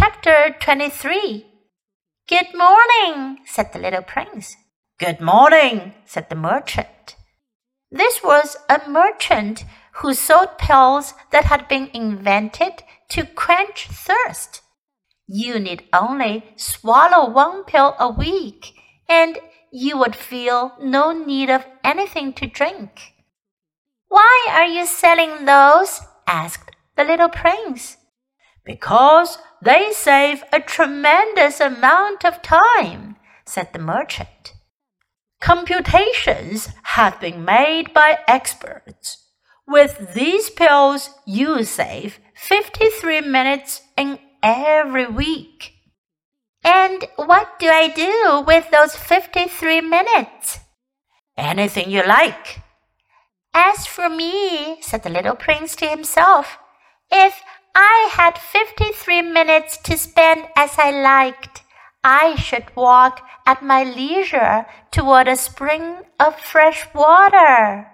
Chapter 23 Good morning, said the little prince. Good morning, said the merchant. This was a merchant who sold pills that had been invented to quench thirst. You need only swallow one pill a week, and you would feel no need of anything to drink. Why are you selling those? asked the little prince. Because they save a tremendous amount of time, said the merchant. Computations have been made by experts. With these pills, you save 53 minutes in every week. And what do I do with those 53 minutes? Anything you like. As for me, said the little prince to himself, if I had 53 minutes to spend as I liked, I should walk at my leisure toward a spring of fresh water.